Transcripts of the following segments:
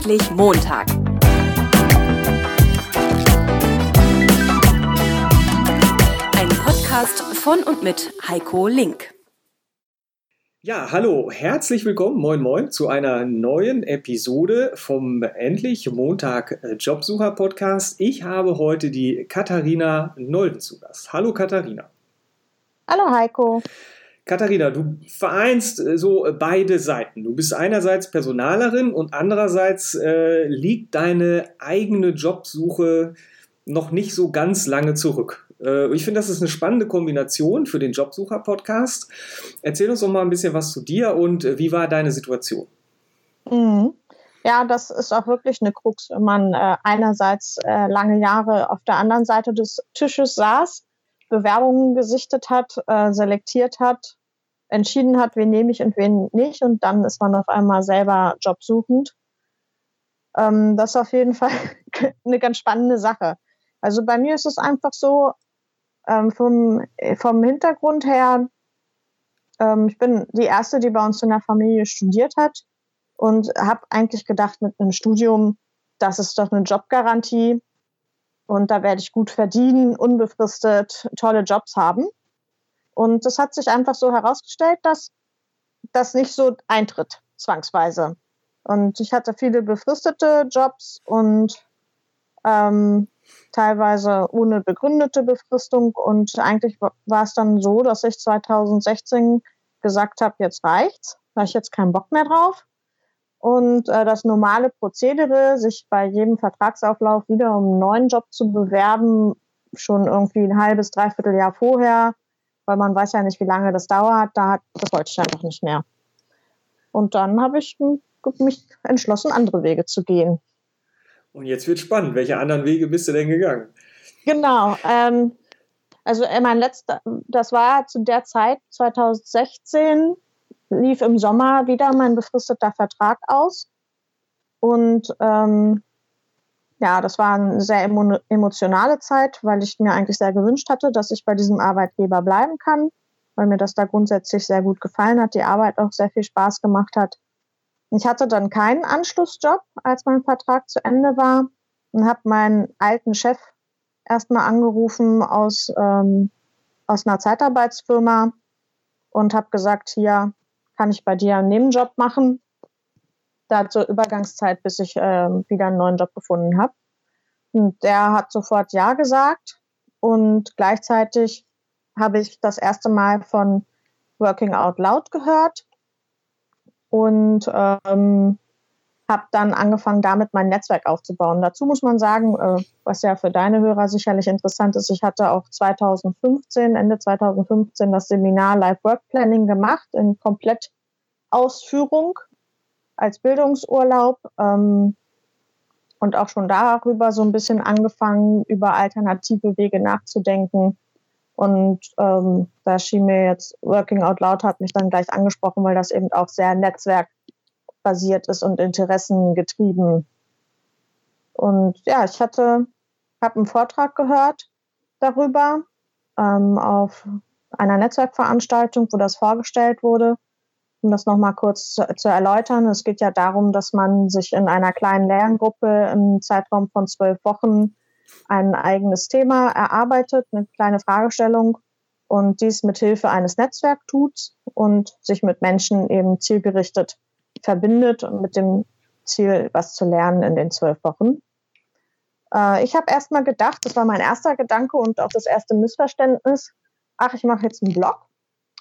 Endlich Montag. Ein Podcast von und mit Heiko Link. Ja, hallo, herzlich willkommen, moin moin, zu einer neuen Episode vom Endlich Montag äh, Jobsucher Podcast. Ich habe heute die Katharina Nolden zu Gast. Hallo Katharina. Hallo Heiko. Katharina, du vereinst äh, so äh, beide Seiten. Du bist einerseits Personalerin und andererseits äh, liegt deine eigene Jobsuche noch nicht so ganz lange zurück. Äh, ich finde, das ist eine spannende Kombination für den Jobsucher-Podcast. Erzähl uns doch mal ein bisschen was zu dir und äh, wie war deine Situation? Mhm. Ja, das ist auch wirklich eine Krux, wenn man äh, einerseits lange Jahre auf der anderen Seite des Tisches saß, Bewerbungen gesichtet hat, selektiert hat, entschieden hat, wen nehme ich und wen nicht. Und dann ist man auf einmal selber jobsuchend. Ähm, das ist auf jeden Fall eine ganz spannende Sache. Also bei mir ist es einfach so, ähm, vom, vom Hintergrund her, ähm, ich bin die Erste, die bei uns in der Familie studiert hat und habe eigentlich gedacht, mit einem Studium, das ist doch eine Jobgarantie und da werde ich gut verdienen, unbefristet tolle Jobs haben. Und es hat sich einfach so herausgestellt, dass das nicht so eintritt, zwangsweise. Und ich hatte viele befristete Jobs und ähm, teilweise ohne begründete Befristung. Und eigentlich war es dann so, dass ich 2016 gesagt habe, jetzt reicht's, da ich jetzt keinen Bock mehr drauf. Und äh, das normale Prozedere, sich bei jedem Vertragsauflauf wieder um einen neuen Job zu bewerben, schon irgendwie ein halbes, dreiviertel Jahr vorher, weil man weiß ja nicht, wie lange das dauert. Da hat, das wollte ich einfach nicht mehr. Und dann habe ich mich entschlossen, andere Wege zu gehen. Und jetzt wird spannend. Welche anderen Wege bist du denn gegangen? Genau. Ähm, also äh, mein letzter, das war zu der Zeit 2016 lief im Sommer wieder mein befristeter Vertrag aus und ähm, ja, das war eine sehr emotionale Zeit, weil ich mir eigentlich sehr gewünscht hatte, dass ich bei diesem Arbeitgeber bleiben kann, weil mir das da grundsätzlich sehr gut gefallen hat, die Arbeit auch sehr viel Spaß gemacht hat. Ich hatte dann keinen Anschlussjob, als mein Vertrag zu Ende war und habe meinen alten Chef erstmal angerufen aus, ähm, aus einer Zeitarbeitsfirma und habe gesagt, hier kann ich bei dir einen Nebenjob machen da zur Übergangszeit, bis ich äh, wieder einen neuen Job gefunden habe. Und der hat sofort Ja gesagt und gleichzeitig habe ich das erste Mal von Working Out Loud gehört und ähm, habe dann angefangen, damit mein Netzwerk aufzubauen. Dazu muss man sagen, äh, was ja für deine Hörer sicherlich interessant ist, ich hatte auch 2015, Ende 2015 das Seminar Live Work Planning gemacht in Komplettausführung als Bildungsurlaub ähm, und auch schon darüber so ein bisschen angefangen, über alternative Wege nachzudenken. Und ähm, da schien mir jetzt Working Out Loud hat mich dann gleich angesprochen, weil das eben auch sehr netzwerkbasiert ist und interessengetrieben. Und ja, ich hatte, habe einen Vortrag gehört darüber ähm, auf einer Netzwerkveranstaltung, wo das vorgestellt wurde um das nochmal kurz zu, zu, erläutern, es geht ja darum, dass man sich in einer kleinen Lerngruppe im Zeitraum von zwölf Wochen ein eigenes Thema erarbeitet, eine kleine Fragestellung und dies mit Hilfe eines Netzwerks tut und sich mit Menschen eben zielgerichtet verbindet und mit dem Ziel, was zu lernen in den zwölf Wochen. Äh, ich habe erstmal gedacht, das war mein erster Gedanke und auch das erste Missverständnis, ach, ich mache jetzt einen Blog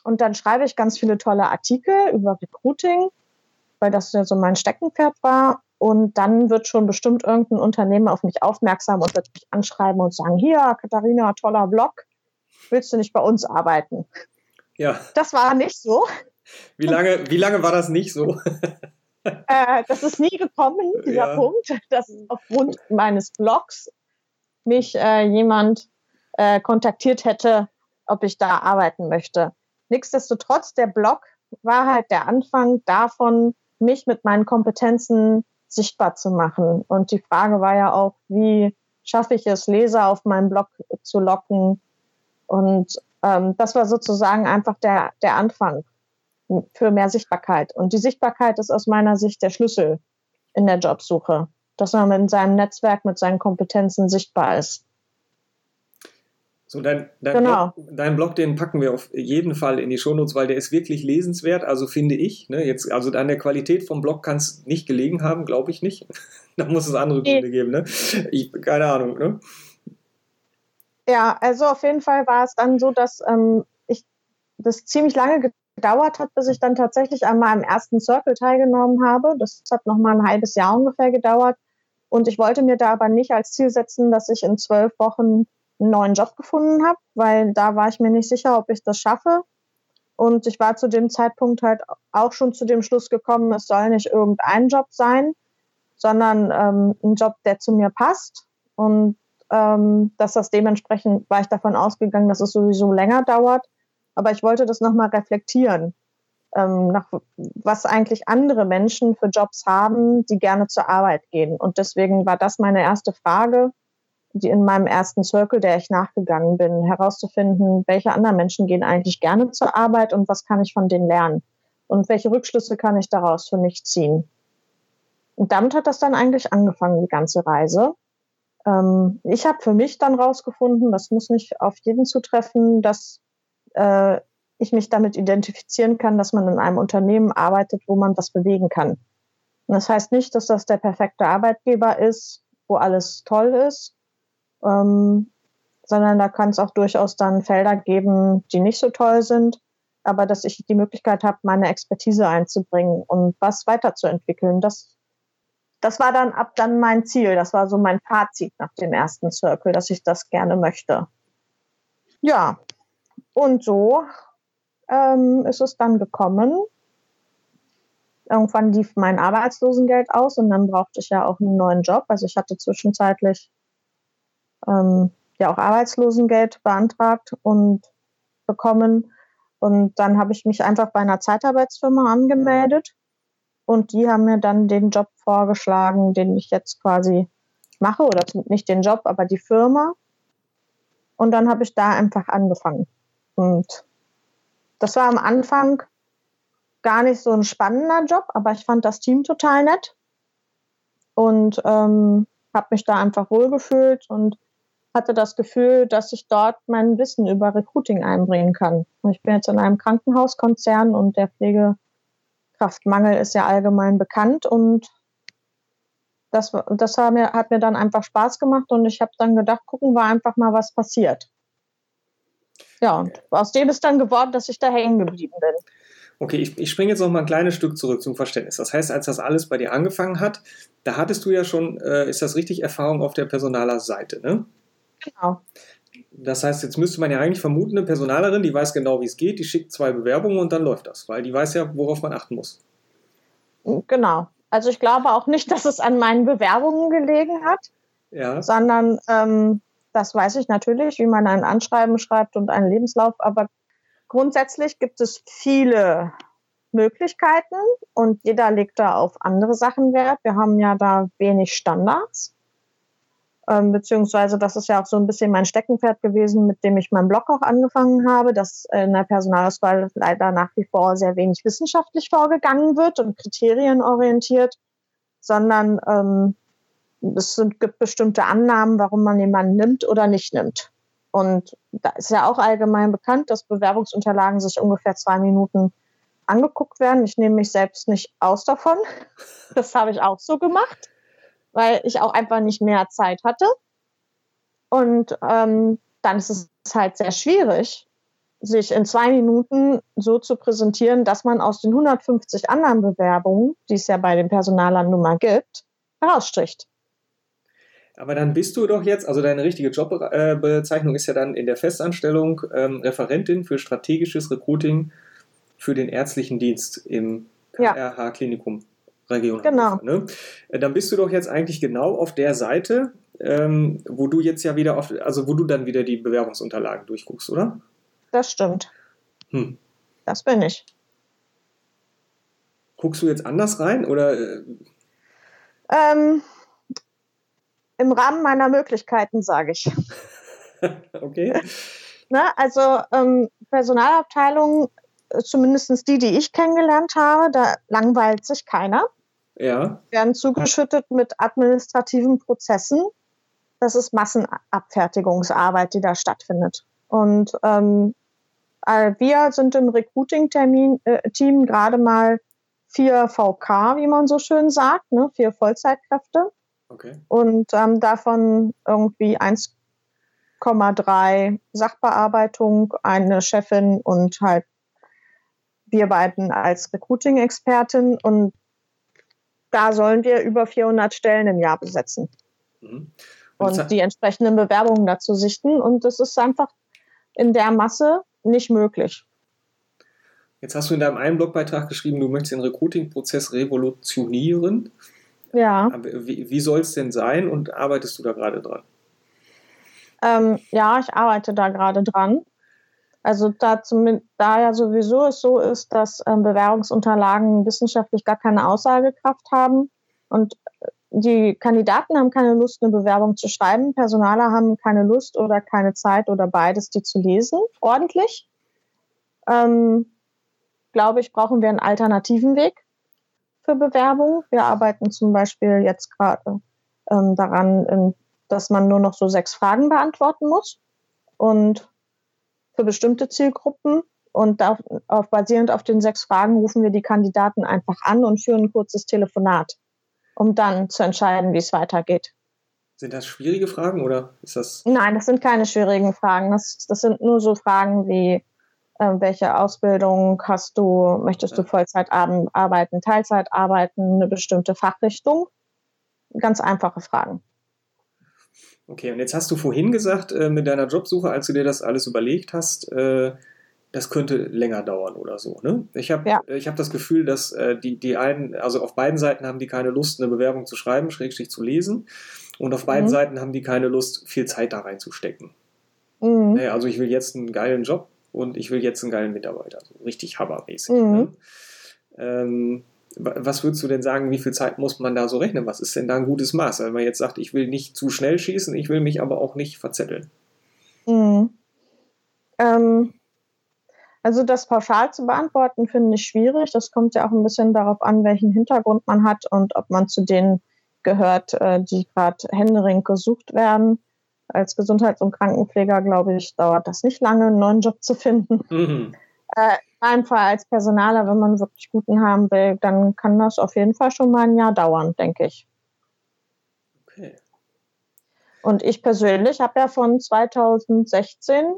und dann schreibe ich ganz viele tolle Artikel über Recruiting, weil das ja so mein Steckenpferd war. Und dann wird schon bestimmt irgendein Unternehmen auf mich aufmerksam und wird mich anschreiben und sagen, hier, Katharina, toller Blog, willst du nicht bei uns arbeiten? Ja. Das war nicht so. Wie lange, wie lange war das nicht so? äh, das ist nie gekommen, dieser ja. Punkt, dass aufgrund meines Blogs mich äh, jemand äh, kontaktiert hätte, ob ich da arbeiten möchte. Nichtsdestotrotz, der Blog war halt der Anfang davon, mich mit meinen Kompetenzen sichtbar zu machen. Und die Frage war ja auch, wie schaffe ich es, Leser auf meinem Blog zu locken? Und ähm, das war sozusagen einfach der, der Anfang für mehr Sichtbarkeit. Und die Sichtbarkeit ist aus meiner Sicht der Schlüssel in der Jobsuche, dass man in seinem Netzwerk mit seinen Kompetenzen sichtbar ist. So, dein, dein, genau. Blog, dein Blog, den packen wir auf jeden Fall in die Shownotes, weil der ist wirklich lesenswert, also finde ich. Ne, jetzt, also an der Qualität vom Blog kann es nicht gelegen haben, glaube ich nicht. da muss es andere Gründe geben, ne? Ich, keine Ahnung, ne? Ja, also auf jeden Fall war es dann so, dass ähm, ich das ziemlich lange gedauert hat, bis ich dann tatsächlich einmal im ersten Circle teilgenommen habe. Das hat nochmal ein halbes Jahr ungefähr gedauert. Und ich wollte mir da aber nicht als Ziel setzen, dass ich in zwölf Wochen einen neuen Job gefunden habe, weil da war ich mir nicht sicher, ob ich das schaffe. Und ich war zu dem Zeitpunkt halt auch schon zu dem Schluss gekommen, es soll nicht irgendein Job sein, sondern ähm, ein Job, der zu mir passt. Und ähm, dass das dementsprechend war ich davon ausgegangen, dass es sowieso länger dauert. Aber ich wollte das nochmal reflektieren, ähm, nach, was eigentlich andere Menschen für Jobs haben, die gerne zur Arbeit gehen. Und deswegen war das meine erste Frage die in meinem ersten Circle, der ich nachgegangen bin, herauszufinden, welche anderen Menschen gehen eigentlich gerne zur Arbeit und was kann ich von denen lernen und welche Rückschlüsse kann ich daraus für mich ziehen. Und damit hat das dann eigentlich angefangen, die ganze Reise. Ähm, ich habe für mich dann rausgefunden, das muss nicht auf jeden zutreffen, dass äh, ich mich damit identifizieren kann, dass man in einem Unternehmen arbeitet, wo man was bewegen kann. Und das heißt nicht, dass das der perfekte Arbeitgeber ist, wo alles toll ist, ähm, sondern da kann es auch durchaus dann Felder geben, die nicht so toll sind, aber dass ich die Möglichkeit habe, meine Expertise einzubringen und was weiterzuentwickeln. Das, das war dann ab dann mein Ziel. Das war so mein Fazit nach dem ersten Circle, dass ich das gerne möchte. Ja, und so ähm, ist es dann gekommen. Irgendwann lief mein Arbeitslosengeld aus und dann brauchte ich ja auch einen neuen Job. Also ich hatte zwischenzeitlich ähm, ja auch Arbeitslosengeld beantragt und bekommen. Und dann habe ich mich einfach bei einer Zeitarbeitsfirma angemeldet und die haben mir dann den Job vorgeschlagen, den ich jetzt quasi mache oder nicht den Job, aber die Firma. Und dann habe ich da einfach angefangen. Und das war am Anfang gar nicht so ein spannender Job, aber ich fand das Team total nett und ähm, habe mich da einfach wohlgefühlt und hatte das Gefühl, dass ich dort mein Wissen über Recruiting einbringen kann. Ich bin jetzt in einem Krankenhauskonzern und der Pflegekraftmangel ist ja allgemein bekannt und das, das hat, mir, hat mir dann einfach Spaß gemacht und ich habe dann gedacht, gucken wir einfach mal, was passiert. Ja, und aus dem ist dann geworden, dass ich da hängen geblieben bin. Okay, ich, ich springe jetzt noch mal ein kleines Stück zurück zum Verständnis. Das heißt, als das alles bei dir angefangen hat, da hattest du ja schon, äh, ist das richtig, Erfahrung auf der Personalerseite, ne? Genau. Das heißt, jetzt müsste man ja eigentlich vermuten, eine Personalerin, die weiß genau, wie es geht, die schickt zwei Bewerbungen und dann läuft das, weil die weiß ja, worauf man achten muss. Genau. Also ich glaube auch nicht, dass es an meinen Bewerbungen gelegen hat, ja. sondern ähm, das weiß ich natürlich, wie man ein Anschreiben schreibt und einen Lebenslauf, aber grundsätzlich gibt es viele Möglichkeiten und jeder legt da auf andere Sachen Wert. Wir haben ja da wenig Standards. Ähm, beziehungsweise das ist ja auch so ein bisschen mein Steckenpferd gewesen, mit dem ich meinen Blog auch angefangen habe, dass in der Personalauswahl leider nach wie vor sehr wenig wissenschaftlich vorgegangen wird und kriterienorientiert, sondern ähm, es sind, gibt bestimmte Annahmen, warum man jemanden nimmt oder nicht nimmt. Und da ist ja auch allgemein bekannt, dass Bewerbungsunterlagen sich ungefähr zwei Minuten angeguckt werden. Ich nehme mich selbst nicht aus davon. Das habe ich auch so gemacht weil ich auch einfach nicht mehr Zeit hatte. Und ähm, dann ist es halt sehr schwierig, sich in zwei Minuten so zu präsentieren, dass man aus den 150 anderen Bewerbungen, die es ja bei den Personalern nun mal gibt, herausstricht. Aber dann bist du doch jetzt, also deine richtige Jobbezeichnung ist ja dann in der Festanstellung ähm, Referentin für strategisches Recruiting für den ärztlichen Dienst im KRH-Klinikum. Region. Genau. Ne? Äh, dann bist du doch jetzt eigentlich genau auf der Seite, ähm, wo du jetzt ja wieder auf, also wo du dann wieder die Bewerbungsunterlagen durchguckst, oder? Das stimmt. Hm. Das bin ich. Guckst du jetzt anders rein oder? Äh? Ähm, Im Rahmen meiner Möglichkeiten, sage ich. okay. Na, also ähm, Personalabteilung, äh, zumindest die, die ich kennengelernt habe, da langweilt sich keiner. Ja. werden zugeschüttet mit administrativen Prozessen. Das ist Massenabfertigungsarbeit, die da stattfindet. Und ähm, äh, wir sind im Recruiting-Team äh, gerade mal vier VK, wie man so schön sagt, ne? vier Vollzeitkräfte. Okay. Und ähm, davon irgendwie 1,3 Sachbearbeitung, eine Chefin und halt wir beiden als Recruiting-Expertin. Und da sollen wir über 400 Stellen im Jahr besetzen Mhm. und jetzt- die entsprechenden Bewerbungen dazu sichten. Und das ist einfach in der Masse nicht möglich. Jetzt hast du in deinem einen Blogbeitrag geschrieben, du möchtest den Recruiting-Prozess revolutionieren. Ja, Wie, wie soll es denn sein und arbeitest du da gerade dran? ähm, ja, ich arbeite da gerade dran. Also da, da ja sowieso es so ist, dass ähm, Bewerbungsunterlagen wissenschaftlich gar keine Aussagekraft haben und äh, die Kandidaten haben keine Lust, eine Bewerbung zu schreiben, Personaler haben keine Lust oder keine Zeit oder beides, die zu lesen, ordentlich. Ähm, glaube ich, brauchen wir einen alternativen Weg für Bewerbung. Wir arbeiten zum Beispiel jetzt gerade ähm, daran, in, dass man nur noch so sechs Fragen beantworten muss und für bestimmte Zielgruppen. Und auf, auf, basierend auf den sechs Fragen rufen wir die Kandidaten einfach an und führen ein kurzes Telefonat, um dann zu entscheiden, wie es weitergeht. Sind das schwierige Fragen oder ist das. Nein, das sind keine schwierigen Fragen. Das, das sind nur so Fragen wie, äh, welche Ausbildung hast du? Möchtest du Vollzeit arbeiten, Teilzeit arbeiten, eine bestimmte Fachrichtung? Ganz einfache Fragen. Okay, und jetzt hast du vorhin gesagt, äh, mit deiner Jobsuche, als du dir das alles überlegt hast, äh, das könnte länger dauern oder so. Ne? Ich habe Ja. ich hab das Gefühl, dass äh, die, die einen, also auf beiden Seiten haben die keine Lust, eine Bewerbung zu schreiben, schrägstrich zu lesen. Und auf beiden Mhm. Seiten haben die keine Lust, viel Zeit da reinzustecken. Mhm. Naja, also ich will jetzt einen geilen Job und ich will jetzt einen geilen Mitarbeiter. So richtig hammermäßig. Mhm. Ne? Ähm, was würdest du denn sagen, wie viel Zeit muss man da so rechnen? Was ist denn da ein gutes Maß? Wenn man jetzt sagt, ich will nicht zu schnell schießen, ich will mich aber auch nicht verzetteln. Mhm. Ähm, also das pauschal zu beantworten, finde ich schwierig. Das kommt ja auch ein bisschen darauf an, welchen Hintergrund man hat und ob man zu denen gehört, äh, die gerade händeringend gesucht werden. Als Gesundheits- und Krankenpfleger, glaube ich, dauert das nicht lange, einen neuen Job zu finden. Mhm. In meinem Fall als Personaler, wenn man wirklich guten haben will, dann kann das auf jeden Fall schon mal ein Jahr dauern, denke ich. Okay. Und ich persönlich habe ja von 2016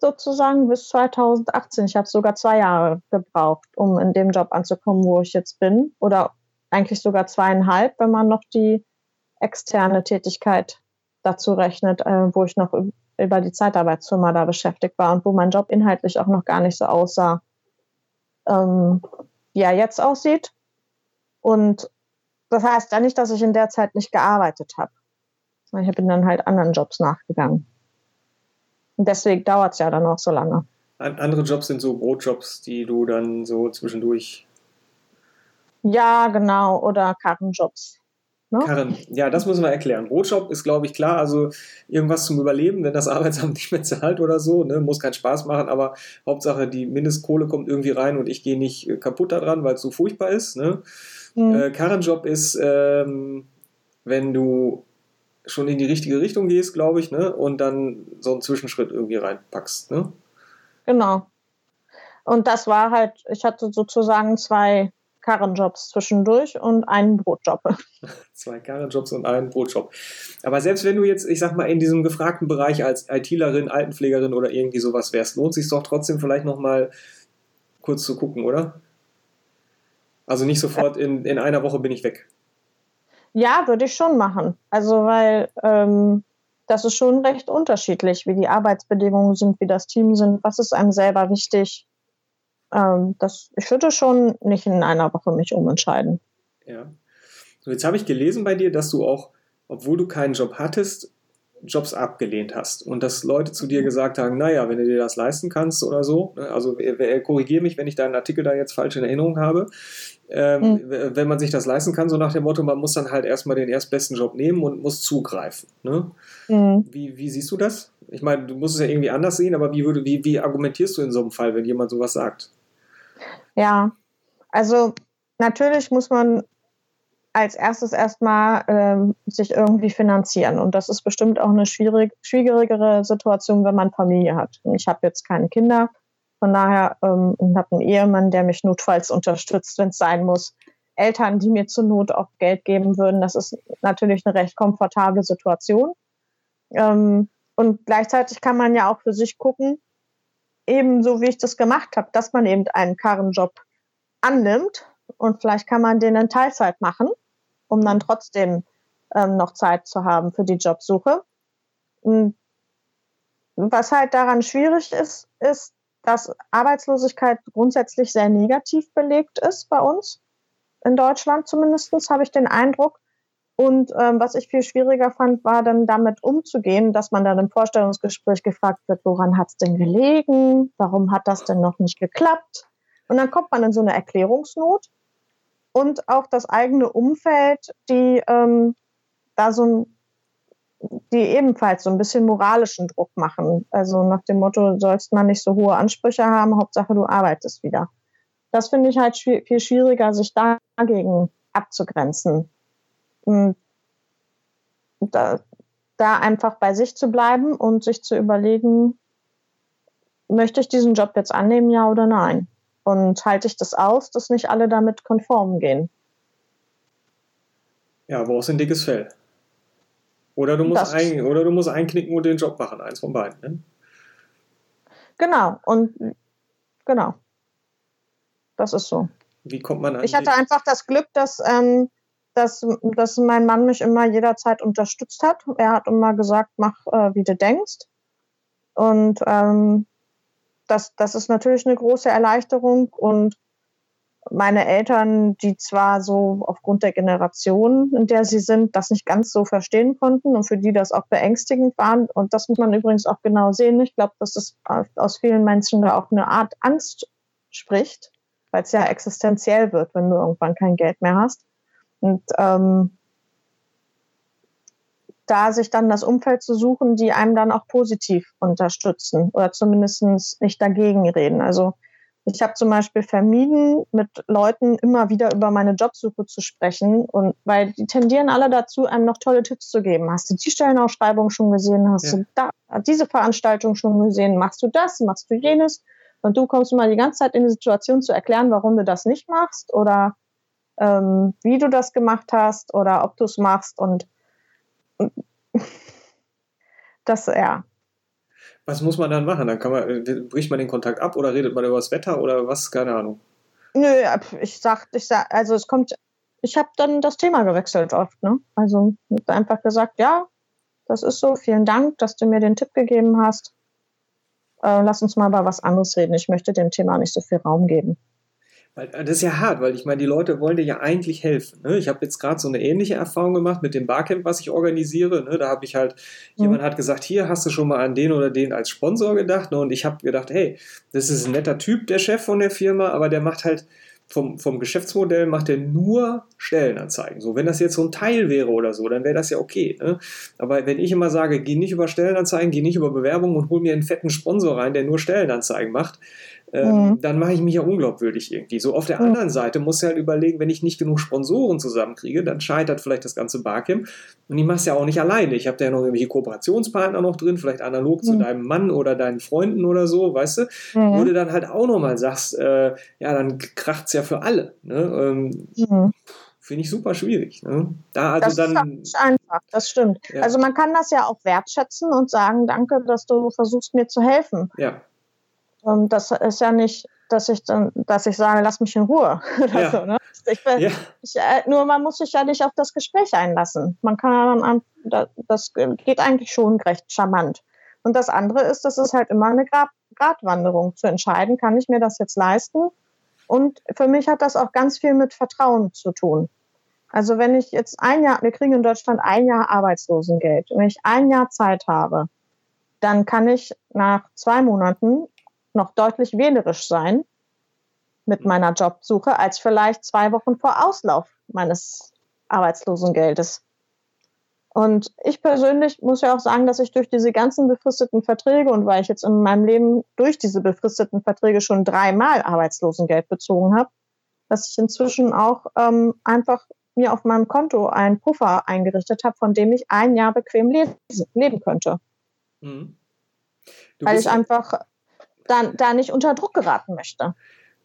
sozusagen bis 2018, ich habe sogar zwei Jahre gebraucht, um in dem Job anzukommen, wo ich jetzt bin. Oder eigentlich sogar zweieinhalb, wenn man noch die externe Tätigkeit dazu rechnet, äh, wo ich noch über die Zeitarbeitsfirma da beschäftigt war und wo mein Job inhaltlich auch noch gar nicht so aussah, ähm, wie er jetzt aussieht. Und das heißt ja nicht, dass ich in der Zeit nicht gearbeitet habe. Ich bin dann halt anderen Jobs nachgegangen. Und deswegen dauert es ja dann auch so lange. An, andere Jobs sind so Brotjobs, die du dann so zwischendurch. Ja, genau. Oder Karrenjobs. Ne? Karren, ja, das müssen wir erklären. Brotjob ist, glaube ich, klar, also irgendwas zum Überleben, wenn das Arbeitsamt nicht mehr zahlt oder so, ne, muss keinen Spaß machen, aber Hauptsache die Mindestkohle kommt irgendwie rein und ich gehe nicht äh, kaputt daran, weil es so furchtbar ist. Ne? Hm. Äh, Karrenjob ist, ähm, wenn du schon in die richtige Richtung gehst, glaube ich, ne? und dann so einen Zwischenschritt irgendwie reinpackst. Ne? Genau. Und das war halt, ich hatte sozusagen zwei Karrenjobs zwischendurch und einen Brotjob. Zwei Karrenjobs und einen Brotjob. Aber selbst wenn du jetzt, ich sag mal, in diesem gefragten Bereich als ITlerin, Altenpflegerin oder irgendwie sowas wärst, lohnt sich doch trotzdem vielleicht nochmal kurz zu gucken, oder? Also nicht sofort in, in einer Woche bin ich weg. Ja, würde ich schon machen. Also, weil ähm, das ist schon recht unterschiedlich, wie die Arbeitsbedingungen sind, wie das Team sind, was ist einem selber wichtig. Ähm, das, ich würde schon nicht in einer Woche mich umentscheiden. Ja. So, jetzt habe ich gelesen bei dir, dass du auch, obwohl du keinen Job hattest, Jobs abgelehnt hast und dass Leute zu dir gesagt haben, naja, wenn du dir das leisten kannst oder so, ne, also äh, äh, korrigiere mich, wenn ich deinen Artikel da jetzt falsch in Erinnerung habe, ähm, w- wenn man sich das leisten kann, so nach dem Motto, man muss dann halt erstmal den erstbesten Job nehmen und muss zugreifen. Ne? Mhm. Wie, wie siehst du das? Ich meine, du musst es ja irgendwie anders sehen, aber wie, würde, wie, wie argumentierst du in so einem Fall, wenn jemand sowas sagt? Ja, also natürlich muss man als erstes erstmal ähm, sich irgendwie finanzieren. Und das ist bestimmt auch eine schwierig, schwierigere Situation, wenn man Familie hat. Ich habe jetzt keine Kinder, von daher ähm, habe einen Ehemann, der mich notfalls unterstützt, wenn es sein muss. Eltern, die mir zur Not auch Geld geben würden. Das ist natürlich eine recht komfortable Situation. Ähm, und gleichzeitig kann man ja auch für sich gucken, ebenso wie ich das gemacht habe, dass man eben einen Karrenjob annimmt und vielleicht kann man den in Teilzeit machen, um dann trotzdem ähm, noch Zeit zu haben für die Jobsuche. Und was halt daran schwierig ist, ist, dass Arbeitslosigkeit grundsätzlich sehr negativ belegt ist bei uns in Deutschland zumindest, habe ich den Eindruck. Und ähm, was ich viel schwieriger fand, war dann damit umzugehen, dass man dann im Vorstellungsgespräch gefragt wird, woran hat es denn gelegen? Warum hat das denn noch nicht geklappt? Und dann kommt man in so eine Erklärungsnot und auch das eigene Umfeld, die ähm, da so die ebenfalls so ein bisschen moralischen Druck machen. Also nach dem Motto, sollst man nicht so hohe Ansprüche haben, Hauptsache du arbeitest wieder. Das finde ich halt viel schwieriger, sich dagegen abzugrenzen. Und da, da einfach bei sich zu bleiben und sich zu überlegen, möchte ich diesen Job jetzt annehmen, ja oder nein? Und halte ich das aus, dass nicht alle damit konform gehen? Ja, brauchst ein dickes Fell. Oder du musst, ein, oder du musst einknicken und den Job machen, eins von beiden. Ne? Genau, und genau. Das ist so. Wie kommt man an Ich hatte einfach das Glück, dass, ähm, dass, dass mein Mann mich immer jederzeit unterstützt hat. Er hat immer gesagt, mach, äh, wie du denkst. Und ähm, das, das ist natürlich eine große Erleichterung. Und meine Eltern, die zwar so aufgrund der Generation, in der sie sind, das nicht ganz so verstehen konnten und für die das auch beängstigend war. Und das muss man übrigens auch genau sehen. Ich glaube, dass es aus vielen Menschen da auch eine Art Angst spricht weil es ja existenziell wird, wenn du irgendwann kein Geld mehr hast. Und ähm, da sich dann das Umfeld zu suchen, die einem dann auch positiv unterstützen oder zumindest nicht dagegen reden. Also ich habe zum Beispiel vermieden, mit Leuten immer wieder über meine Jobsuche zu sprechen und weil die tendieren alle dazu, einem noch tolle Tipps zu geben. Hast du die Stellenausschreibung schon gesehen? Hast ja. du da, diese Veranstaltung schon gesehen? Machst du das? Machst du jenes? Und du kommst mal die ganze Zeit in die Situation zu erklären, warum du das nicht machst oder ähm, wie du das gemacht hast oder ob du es machst. Und das, ja. Was muss man dann machen? Dann kann man, bricht man den Kontakt ab oder redet man über das Wetter oder was? Keine Ahnung. Nö, ich sag, ich sag, also es kommt, ich habe dann das Thema gewechselt oft, ne? Also einfach gesagt, ja, das ist so, vielen Dank, dass du mir den Tipp gegeben hast äh, lass uns mal über was anderes reden. Ich möchte dem Thema nicht so viel Raum geben. Weil, äh, das ist ja hart, weil ich meine, die Leute wollen dir ja eigentlich helfen. Ne? Ich habe jetzt gerade so eine ähnliche Erfahrung gemacht mit dem Barcamp, was ich organisiere. Ne? Da habe ich halt, mhm. jemand hat gesagt, hier hast du schon mal an den oder den als Sponsor gedacht. Ne? Und ich habe gedacht, hey, das ist ein netter Typ, der Chef von der Firma, aber der macht halt vom, vom Geschäftsmodell macht er nur Stellenanzeigen. So, wenn das jetzt so ein Teil wäre oder so, dann wäre das ja okay. Ne? Aber wenn ich immer sage, geh nicht über Stellenanzeigen, geh nicht über Bewerbungen und hol mir einen fetten Sponsor rein, der nur Stellenanzeigen macht, ähm, mhm. dann mache ich mich ja unglaubwürdig irgendwie. So auf der mhm. anderen Seite muss ich halt überlegen, wenn ich nicht genug Sponsoren zusammenkriege, dann scheitert vielleicht das ganze Barcamp. Und ich mache es ja auch nicht alleine. Ich habe da ja noch irgendwelche Kooperationspartner noch drin, vielleicht analog mhm. zu deinem Mann oder deinen Freunden oder so, weißt du? Mhm. Wo du dann halt auch nochmal sagst, äh, ja, dann kracht es ja für alle. Ne? Ähm, mhm. Finde ich super schwierig. Ne? Da also das dann, ist einfach, das stimmt. Ja. Also man kann das ja auch wertschätzen und sagen, danke, dass du versuchst mir zu helfen. Ja. Und das ist ja nicht, dass ich dann, dass ich sage, lass mich in Ruhe. Ja. So, ne? ich, ja. ich, äh, nur man muss sich ja nicht auf das Gespräch einlassen. Man kann dann, das geht eigentlich schon recht charmant. Und das andere ist, dass es halt immer eine Grad, Gratwanderung zu entscheiden, kann ich mir das jetzt leisten? Und für mich hat das auch ganz viel mit Vertrauen zu tun. Also wenn ich jetzt ein Jahr, wir kriegen in Deutschland ein Jahr Arbeitslosengeld. Wenn ich ein Jahr Zeit habe, dann kann ich nach zwei Monaten noch deutlich wählerisch sein mit meiner Jobsuche als vielleicht zwei Wochen vor Auslauf meines Arbeitslosengeldes. Und ich persönlich muss ja auch sagen, dass ich durch diese ganzen befristeten Verträge und weil ich jetzt in meinem Leben durch diese befristeten Verträge schon dreimal Arbeitslosengeld bezogen habe, dass ich inzwischen auch ähm, einfach mir auf meinem Konto einen Puffer eingerichtet habe, von dem ich ein Jahr bequem lesen, leben könnte. Mhm. Weil ich einfach dann da nicht unter Druck geraten möchte.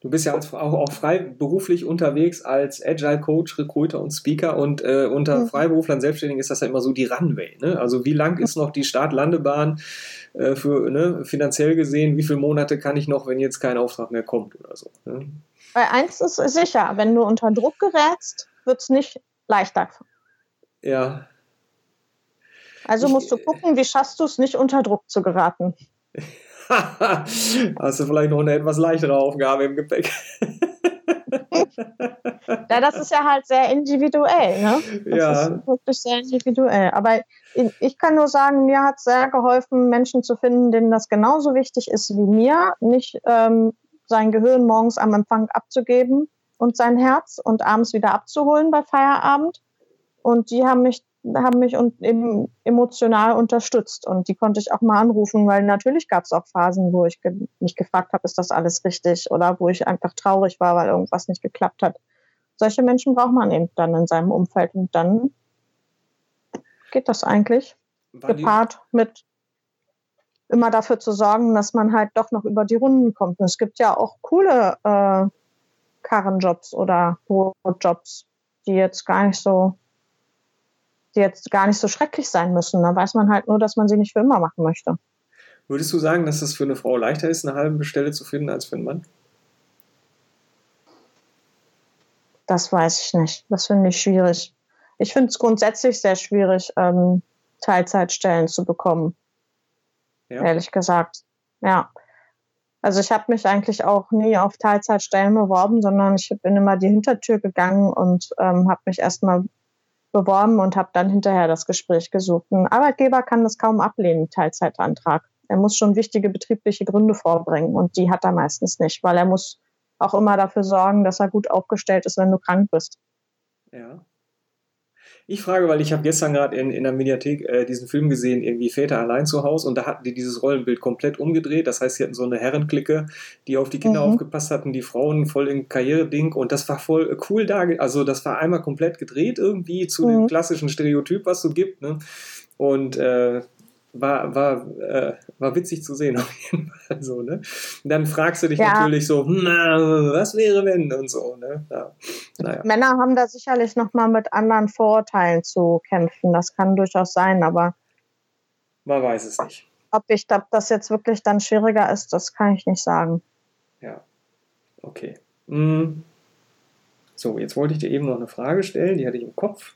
Du bist ja auch, auch freiberuflich unterwegs als Agile Coach, Recruiter und Speaker und äh, unter mhm. Freiberuflern Selbstständigen ist das ja immer so die Runway. Ne? Also wie lang ist noch die Start-Landebahn äh, für ne, finanziell gesehen? Wie viele Monate kann ich noch, wenn jetzt kein Auftrag mehr kommt oder so? Ne? Weil eins ist sicher, wenn du unter Druck gerätst, wird es nicht leichter. Ja. Also musst du gucken, wie schaffst du es nicht unter Druck zu geraten. Hast du vielleicht noch eine etwas leichtere Aufgabe im Gepäck? ja, das ist ja halt sehr individuell. Ne? Das ja. ist wirklich sehr individuell. Aber ich kann nur sagen, mir hat es sehr geholfen, Menschen zu finden, denen das genauso wichtig ist wie mir. Nicht ähm, sein Gehirn morgens am Empfang abzugeben und sein Herz und abends wieder abzuholen bei Feierabend. Und die haben mich haben mich und eben emotional unterstützt und die konnte ich auch mal anrufen, weil natürlich gab es auch Phasen, wo ich ge mich gefragt habe, ist das alles richtig oder wo ich einfach traurig war, weil irgendwas nicht geklappt hat. Solche Menschen braucht man eben dann in seinem Umfeld und dann geht das eigentlich war gepaart mit immer dafür zu sorgen, dass man halt doch noch über die Runden kommt. Und es gibt ja auch coole äh, Karrenjobs oder Brotjobs, die jetzt gar nicht so jetzt gar nicht so schrecklich sein müssen. Da weiß man halt nur, dass man sie nicht für immer machen möchte. Würdest du sagen, dass es für eine Frau leichter ist, eine halbe Stelle zu finden als für einen Mann? Das weiß ich nicht. Das finde ich schwierig. Ich finde es grundsätzlich sehr schwierig, ähm, Teilzeitstellen zu bekommen. Ja. Ehrlich gesagt. Ja. Also ich habe mich eigentlich auch nie auf Teilzeitstellen beworben, sondern ich bin immer die Hintertür gegangen und ähm, habe mich erstmal beworben und habe dann hinterher das Gespräch gesucht. Ein Arbeitgeber kann das kaum ablehnen, Teilzeitantrag. Er muss schon wichtige betriebliche Gründe vorbringen und die hat er meistens nicht, weil er muss auch immer dafür sorgen, dass er gut aufgestellt ist, wenn du krank bist. Ja. Ich frage, weil ich habe gestern gerade in, in der Mediathek äh, diesen Film gesehen, irgendwie Väter allein zu Hause, und da hatten die dieses Rollenbild komplett umgedreht. Das heißt, sie hatten so eine Herrenklicke, die auf die Kinder mhm. aufgepasst hatten, die Frauen voll im Karriereding und das war voll cool da. Also das war einmal komplett gedreht irgendwie zu mhm. dem klassischen Stereotyp, was es so gibt. Ne? Und äh, war, war, äh, war witzig zu sehen, auf jeden Fall so, ne? Und dann fragst du dich ja. natürlich so, na, was wäre wenn und so, ne? Ja. Naja. Männer haben da sicherlich nochmal mit anderen Vorurteilen zu kämpfen. Das kann durchaus sein, aber man weiß es nicht. Ob ich glaube, das jetzt wirklich dann schwieriger ist, das kann ich nicht sagen. Ja. Okay. Hm. So, jetzt wollte ich dir eben noch eine Frage stellen, die hatte ich im Kopf.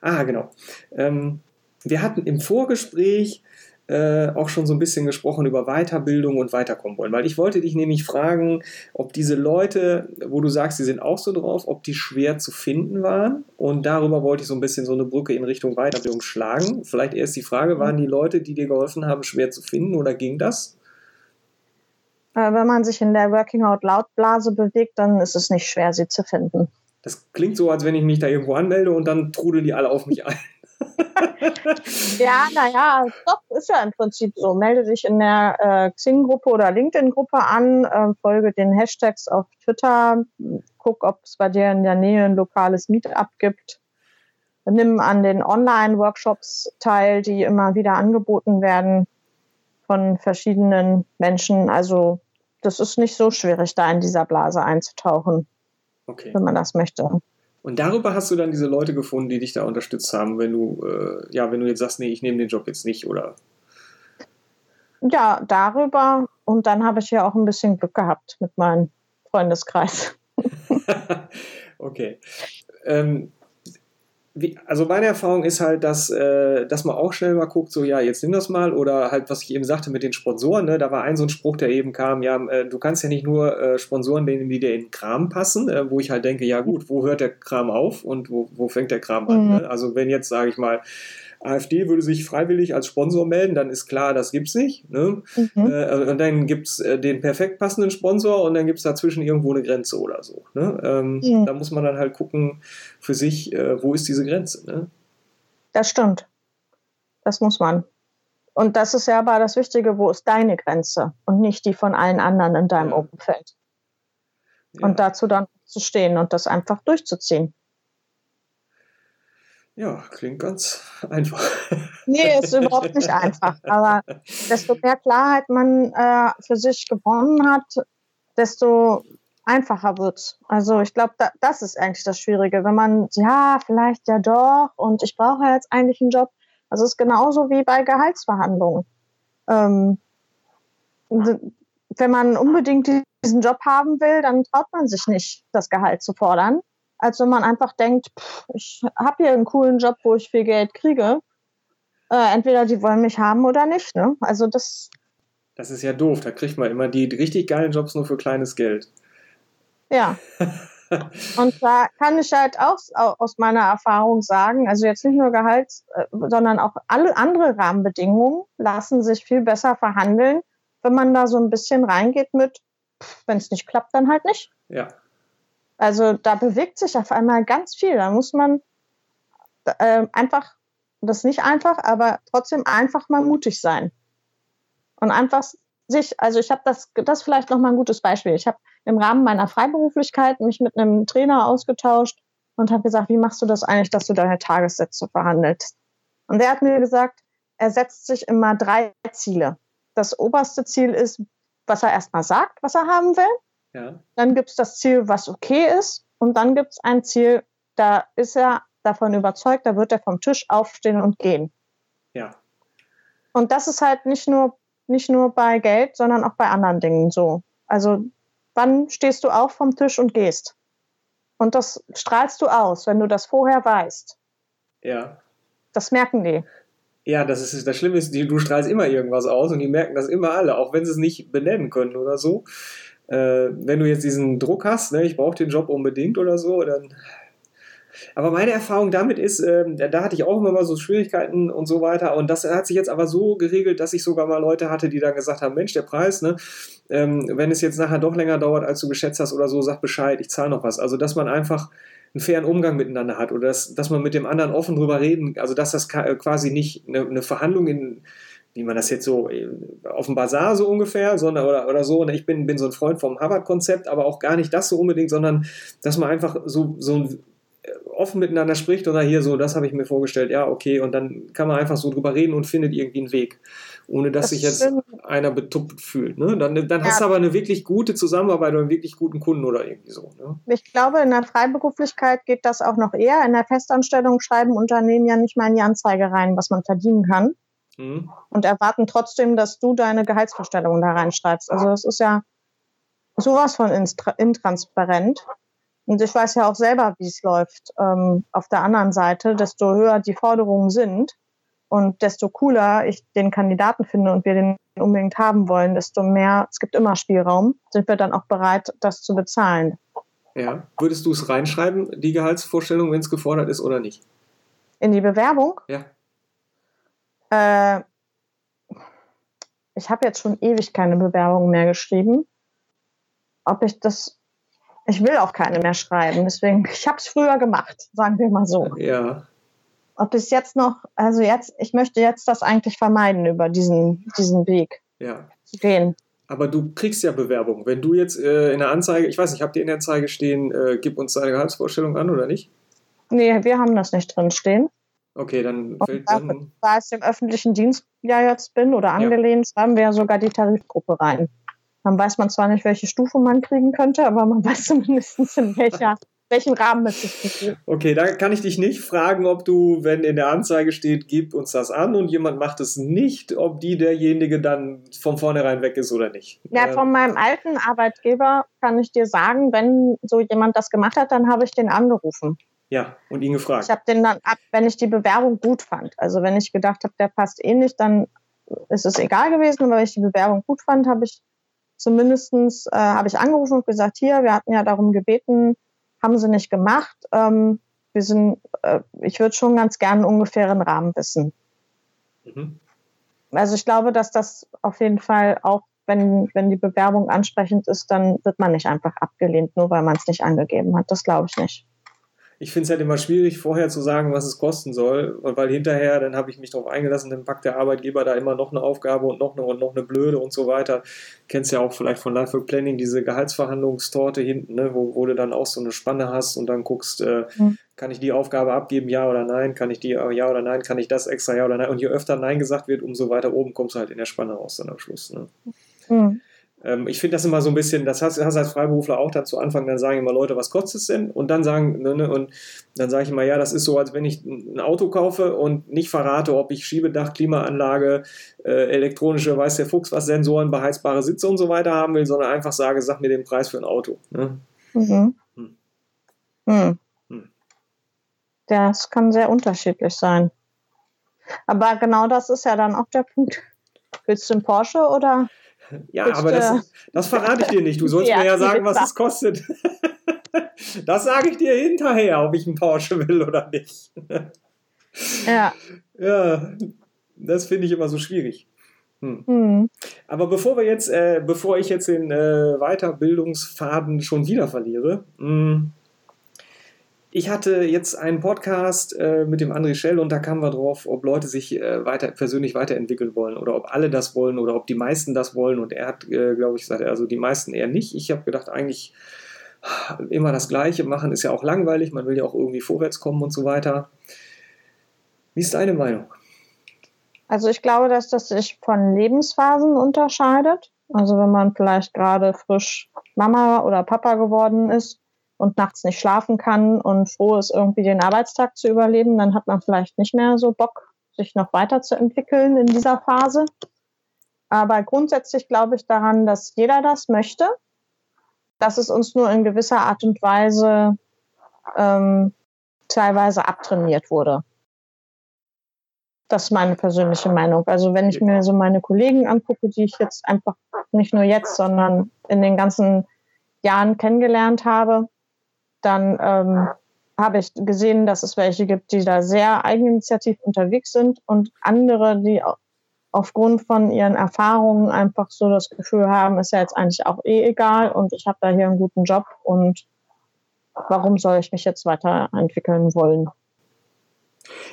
Ah, genau. Ähm, wir hatten im Vorgespräch äh, auch schon so ein bisschen gesprochen über Weiterbildung und Weiterkommen wollen, weil ich wollte dich nämlich fragen, ob diese Leute, wo du sagst, die sind auch so drauf, ob die schwer zu finden waren und darüber wollte ich so ein bisschen so eine Brücke in Richtung Weiterbildung schlagen. Vielleicht erst die Frage, waren die Leute, die dir geholfen haben, schwer zu finden oder ging das? Äh, wenn man sich in der Working Out Loud Blase bewegt, dann ist es nicht schwer, sie zu finden. Das klingt so, als wenn ich mich da irgendwo anmelde und dann trudeln die alle auf mich ein. Ja, naja, doch, ist ja im Prinzip so. Melde dich in der äh, Xing-Gruppe oder LinkedIn-Gruppe an, äh, folge den Hashtags auf Twitter, guck, ob es bei dir in der Nähe ein lokales Meetup gibt. Nimm an den Online-Workshops teil, die immer wieder angeboten werden von verschiedenen Menschen. Also das ist nicht so schwierig, da in dieser Blase einzutauchen, okay. wenn man das möchte. Und darüber hast du dann diese Leute gefunden, die dich da unterstützt haben, wenn du, äh, ja, wenn du jetzt sagst, nee, ich nehme den Job jetzt nicht, oder? Ja, darüber. Und dann habe ich ja auch ein bisschen Glück gehabt mit meinem Freundeskreis. okay. Ähm, wie, also meine Erfahrung ist halt, dass, äh, dass man auch schnell mal guckt, so ja, jetzt nimm das mal oder halt, was ich eben sagte mit den Sponsoren, ne, da war ein so ein Spruch, der eben kam, ja, äh, du kannst ja nicht nur äh, Sponsoren nehmen, die dir in den Kram passen, äh, wo ich halt denke, ja gut, wo hört der Kram auf und wo, wo fängt der Kram an? Mhm. Ne? Also wenn jetzt, sage ich mal, AfD würde sich freiwillig als Sponsor melden, dann ist klar, das gibt's nicht. Ne? Mhm. Äh, und dann gibt's äh, den perfekt passenden Sponsor und dann gibt's dazwischen irgendwo eine Grenze oder so. Ne? Ähm, mhm. Da muss man dann halt gucken für sich, äh, wo ist diese Grenze. Ne? Das stimmt. Das muss man. Und das ist ja aber das Wichtige, wo ist deine Grenze und nicht die von allen anderen in deinem ja. Umfeld. Ja. Und dazu dann zu stehen und das einfach durchzuziehen. Ja, klingt ganz einfach. Nee, ist überhaupt nicht einfach. Aber desto mehr Klarheit man äh, für sich gewonnen hat, desto einfacher wird Also ich glaube, da, das ist eigentlich das Schwierige. Wenn man, ja, vielleicht ja doch und ich brauche jetzt eigentlich einen Job. Also es ist genauso wie bei Gehaltsverhandlungen. Ähm, wenn man unbedingt diesen Job haben will, dann traut man sich nicht, das Gehalt zu fordern, als wenn man einfach denkt, pff, ich habe hier einen coolen Job, wo ich viel Geld kriege. Äh, entweder die wollen mich haben oder nicht. Ne? Also das. Das ist ja doof. Da kriegt man immer die richtig geilen Jobs nur für kleines Geld. Ja. Und da kann ich halt auch aus meiner Erfahrung sagen, also jetzt nicht nur Gehalt, äh, sondern auch alle andere Rahmenbedingungen lassen sich viel besser verhandeln, wenn man da so ein bisschen reingeht mit, wenn es nicht klappt, dann halt nicht. Ja. Also da bewegt sich auf einmal ganz viel. Da muss man äh, einfach, das ist nicht einfach, aber trotzdem einfach mal mutig sein. Und einfach sich, also ich habe das, das vielleicht noch mal ein gutes Beispiel. Ich habe im Rahmen meiner Freiberuflichkeit mich mit einem Trainer ausgetauscht und habe gesagt, wie machst du das eigentlich, dass du deine Tagessätze verhandelst? Und der hat mir gesagt, er setzt sich immer drei Ziele. Das oberste Ziel ist, was er erstmal sagt, was er haben will. Ja. Dann gibt es das Ziel, was okay ist. Und dann gibt es ein Ziel, da ist er davon überzeugt, da wird er vom Tisch aufstehen und gehen. Ja. Und das ist halt nicht nur, nicht nur bei Geld, sondern auch bei anderen Dingen so. Also wann stehst du auf vom Tisch und gehst? Und das strahlst du aus, wenn du das vorher weißt. Ja. Das merken die. Ja, das ist das Schlimme ist, du strahlst immer irgendwas aus und die merken das immer alle, auch wenn sie es nicht benennen können oder so. Äh, wenn du jetzt diesen Druck hast, ne, ich brauche den Job unbedingt oder so, dann aber meine Erfahrung damit ist, äh, da hatte ich auch immer mal so Schwierigkeiten und so weiter. Und das hat sich jetzt aber so geregelt, dass ich sogar mal Leute hatte, die dann gesagt haben: Mensch, der Preis, ne, ähm, wenn es jetzt nachher doch länger dauert, als du geschätzt hast oder so, sag Bescheid, ich zahle noch was. Also, dass man einfach einen fairen Umgang miteinander hat oder dass, dass man mit dem anderen offen drüber reden, also dass das quasi nicht eine, eine Verhandlung in wie man das jetzt so äh, auf dem Bazar so ungefähr, sondern oder, oder so. Und ich bin, bin so ein Freund vom Harvard-Konzept, aber auch gar nicht das so unbedingt, sondern dass man einfach so, so ein offen miteinander spricht oder hier so, das habe ich mir vorgestellt, ja, okay, und dann kann man einfach so drüber reden und findet irgendwie einen Weg, ohne dass das sich jetzt stimmt. einer betuppt fühlt. Ne? Dann, dann ja. hast du aber eine wirklich gute Zusammenarbeit oder einen wirklich guten Kunden oder irgendwie so. Ne? Ich glaube, in der Freiberuflichkeit geht das auch noch eher. In der Festanstellung schreiben Unternehmen ja nicht mal in die Anzeige rein, was man verdienen kann. Mhm. Und erwarten trotzdem, dass du deine Gehaltsvorstellungen da reinschreibst. Also das ist ja sowas von intransparent. Und ich weiß ja auch selber, wie es läuft. Ähm, auf der anderen Seite, desto höher die Forderungen sind und desto cooler ich den Kandidaten finde und wir den unbedingt haben wollen, desto mehr, es gibt immer Spielraum, sind wir dann auch bereit, das zu bezahlen. Ja. Würdest du es reinschreiben, die Gehaltsvorstellung, wenn es gefordert ist oder nicht? In die Bewerbung? Ja. Äh, ich habe jetzt schon ewig keine Bewerbung mehr geschrieben. Ob ich das ich will auch keine mehr schreiben. Deswegen, ich habe es früher gemacht, sagen wir mal so. Ja. Ob es jetzt noch, also jetzt, ich möchte jetzt das eigentlich vermeiden, über diesen, diesen Weg ja. zu gehen. Aber du kriegst ja Bewerbung. Wenn du jetzt äh, in der Anzeige, ich weiß nicht, habt ihr in der Anzeige stehen, äh, gib uns deine Gehaltsvorstellung an oder nicht? Nee, wir haben das nicht drin stehen. Okay, dann da, dann. Da ich im öffentlichen Dienst ja jetzt bin oder angelehnt, ja. haben wir ja sogar die Tarifgruppe rein. Dann weiß man zwar nicht, welche Stufe man kriegen könnte, aber man weiß zumindest, in welcher, welchem Rahmen es sich befindet. Okay, da kann ich dich nicht fragen, ob du, wenn in der Anzeige steht, gib uns das an und jemand macht es nicht, ob die derjenige dann von vornherein weg ist oder nicht. Ja, von meinem alten Arbeitgeber kann ich dir sagen, wenn so jemand das gemacht hat, dann habe ich den angerufen. Ja, und ihn gefragt. Ich habe den dann ab, wenn ich die Bewerbung gut fand. Also wenn ich gedacht habe, der passt eh nicht, dann ist es egal gewesen. Aber wenn ich die Bewerbung gut fand, habe ich Zumindestens äh, habe ich angerufen und gesagt, hier, wir hatten ja darum gebeten, haben sie nicht gemacht. Ähm, wir sind, äh, ich würde schon ganz gerne einen ungefähren Rahmen wissen. Mhm. Also ich glaube, dass das auf jeden Fall auch, wenn, wenn die Bewerbung ansprechend ist, dann wird man nicht einfach abgelehnt, nur weil man es nicht angegeben hat. Das glaube ich nicht. Ich finde es halt immer schwierig, vorher zu sagen, was es kosten soll, weil hinterher, dann habe ich mich darauf eingelassen, dann packt der Arbeitgeber da immer noch eine Aufgabe und noch eine und noch eine blöde und so weiter. Kennst ja auch vielleicht von Life Work Planning diese Gehaltsverhandlungstorte hinten, ne, wo, wo du dann auch so eine Spanne hast und dann guckst, äh, mhm. kann ich die Aufgabe abgeben, ja oder nein, kann ich die, äh, ja oder nein, kann ich das extra, ja oder nein. Und je öfter Nein gesagt wird, umso weiter oben kommst du halt in der Spanne raus dann am Schluss. Ne? Mhm. Ähm, ich finde das immer so ein bisschen, das hast, du als Freiberufler auch dann zu Anfang, dann sagen immer Leute, was kostet es denn? Und dann sagen, ne, ne, und dann sage ich immer, ja, das ist so, als wenn ich ein Auto kaufe und nicht verrate, ob ich Schiebedach, Klimaanlage, äh, elektronische, weiß der Fuchs, was Sensoren, beheizbare Sitze und so weiter haben will, sondern einfach sage, sag mir den Preis für ein Auto. Ne? Mhm. Hm. Hm. Hm. Das kann sehr unterschiedlich sein. Aber genau das ist ja dann auch der Punkt. Willst du einen Porsche oder ja, aber das, das verrate ich dir nicht. Du sollst ja, mir ja sagen, was es kostet. das sage ich dir hinterher, ob ich einen Porsche will oder nicht. ja. Ja, das finde ich immer so schwierig. Hm. Hm. Aber bevor wir jetzt, äh, bevor ich jetzt den äh, Weiterbildungsfaden schon wieder verliere, mh, hm, ich hatte jetzt einen Podcast äh, mit dem André Schell und da kamen wir drauf, ob Leute sich äh, weiter, persönlich weiterentwickeln wollen oder ob alle das wollen oder ob die meisten das wollen. Und er hat, äh, glaube ich, gesagt, also die meisten eher nicht. Ich habe gedacht, eigentlich immer das Gleiche machen ist ja auch langweilig. Man will ja auch irgendwie vorwärts kommen und so weiter. Wie ist deine Meinung? Also ich glaube, dass das sich von Lebensphasen unterscheidet. Also wenn man vielleicht gerade frisch Mama oder Papa geworden ist, und nachts nicht schlafen kann und froh ist, irgendwie den Arbeitstag zu überleben, dann hat man vielleicht nicht mehr so Bock, sich noch weiterzuentwickeln in dieser Phase. Aber grundsätzlich glaube ich daran, dass jeder das möchte, dass es uns nur in gewisser Art und Weise ähm, teilweise abtrainiert wurde. Das ist meine persönliche Meinung. Also wenn ich mir so meine Kollegen angucke, die ich jetzt einfach nicht nur jetzt, sondern in den ganzen Jahren kennengelernt habe, dann ähm, habe ich gesehen, dass es welche gibt, die da sehr eigeninitiativ unterwegs sind und andere, die aufgrund von ihren Erfahrungen einfach so das Gefühl haben, ist ja jetzt eigentlich auch eh egal und ich habe da hier einen guten Job und warum soll ich mich jetzt weiterentwickeln wollen?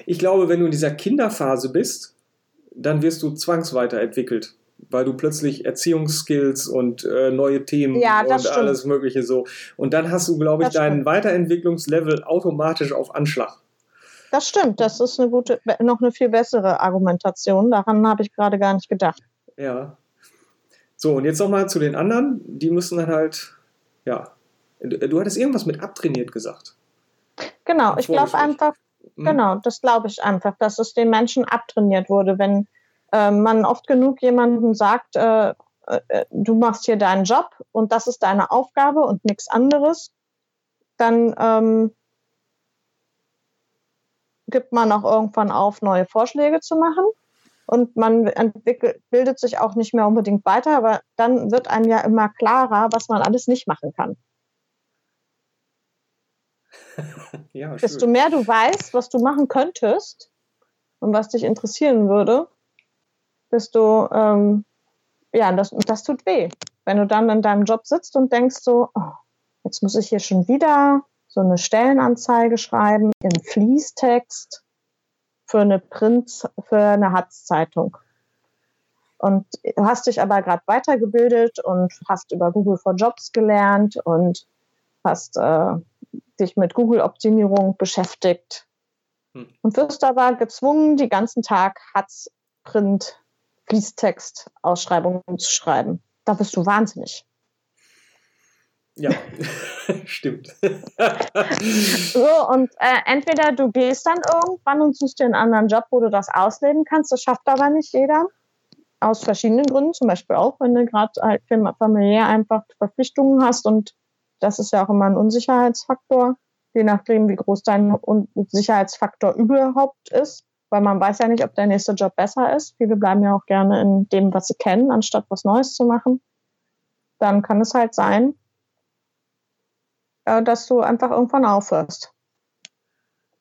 Ich glaube, wenn du in dieser Kinderphase bist, dann wirst du zwangsweiterentwickelt weil du plötzlich Erziehungsskills und äh, neue Themen ja, und stimmt. alles Mögliche so. Und dann hast du, glaube ich, das deinen stimmt. Weiterentwicklungslevel automatisch auf Anschlag. Das stimmt, das ist eine gute, noch eine viel bessere Argumentation. Daran habe ich gerade gar nicht gedacht. Ja. So, und jetzt nochmal zu den anderen. Die müssen dann halt, ja. Du hattest irgendwas mit abtrainiert gesagt. Genau, ich glaube einfach, hm. genau, das glaube ich einfach, dass es den Menschen abtrainiert wurde, wenn äh, man oft genug jemandem sagt, äh, äh, du machst hier deinen Job und das ist deine Aufgabe und nichts anderes, dann ähm, gibt man auch irgendwann auf, neue Vorschläge zu machen. Und man entwickelt, bildet sich auch nicht mehr unbedingt weiter, aber dann wird einem ja immer klarer, was man alles nicht machen kann. ja, Desto mehr du weißt, was du machen könntest und was dich interessieren würde, desto, ähm, ja, das, das tut weh. Wenn du dann in deinem Job sitzt und denkst so, oh, jetzt muss ich hier schon wieder so eine Stellenanzeige schreiben in Fließtext für eine Print, für eine Hatz-Zeitung. Und hast dich aber gerade weitergebildet und hast über Google for Jobs gelernt und hast äh, dich mit Google-Optimierung beschäftigt hm. und wirst aber gezwungen, die ganzen Tag Hatz Print Fließtext-Ausschreibungen zu schreiben. Da bist du wahnsinnig. Ja, stimmt. so, und äh, entweder du gehst dann irgendwann und suchst dir einen anderen Job, wo du das ausleben kannst. Das schafft aber nicht jeder. Aus verschiedenen Gründen. Zum Beispiel auch, wenn du gerade halt familiär einfach Verpflichtungen hast. Und das ist ja auch immer ein Unsicherheitsfaktor, je nachdem, wie groß dein Sicherheitsfaktor überhaupt ist weil man weiß ja nicht, ob der nächste Job besser ist. Viele bleiben ja auch gerne in dem, was sie kennen, anstatt was Neues zu machen. Dann kann es halt sein, äh, dass du einfach irgendwann aufhörst.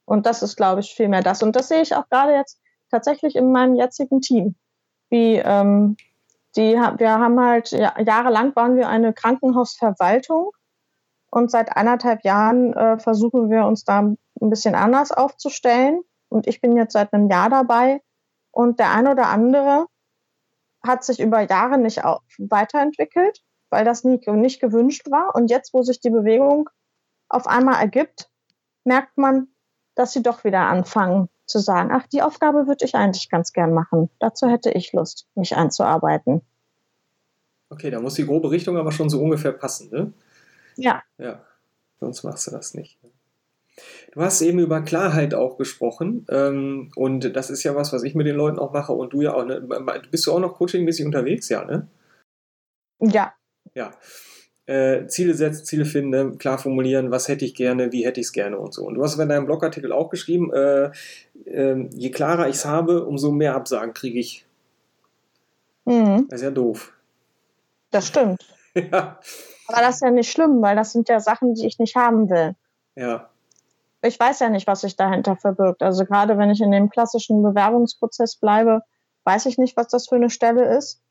Und das ist, glaube ich, viel mehr das. Und das sehe ich auch gerade jetzt tatsächlich in meinem jetzigen Team. Wie, ähm, die, wir haben halt, ja, jahrelang waren wir eine Krankenhausverwaltung Und seit anderthalb Jahren äh, versuchen wir uns da ein bisschen anders aufzustellen. Und ich bin jetzt seit einem Jahr dabei. Und der eine oder andere hat sich über Jahre nicht weiterentwickelt, weil das nie, nicht gewünscht war. Und jetzt, wo sich die Bewegung auf einmal ergibt, merkt man, dass sie doch wieder anfangen zu sagen, ach, die Aufgabe würde ich eigentlich ganz gern machen. Dazu hätte ich Lust, mich einzuarbeiten. Okay, da muss die grobe Richtung aber schon so ungefähr passen, ne? Ja. Ja, sonst machst du das nicht. Du hast eben über Klarheit auch gesprochen ähm, und das ist ja was, was ich mit den Leuten auch mache und du ja auch. Ne? Bist du auch noch coachingmäßig unterwegs, ja, ne? Ja. Ja. Äh, Ziele setzen, Ziele finden, klar formulieren, was hätte ich gerne, wie hätte ich es gerne und so. Und du hast in deinem Blogartikel auch geschrieben, äh, äh, je klarer ich es habe, umso mehr Absagen kriege ich. Mhm. Das ist ja doof. Das stimmt. ja. Aber das ist ja nicht schlimm, weil das sind ja Sachen, die ich nicht haben will. Ja. Ich weiß ja nicht, was sich dahinter verbirgt. Also gerade wenn ich in dem klassischen Bewerbungsprozess bleibe, weiß ich nicht, was das für eine Stelle ist,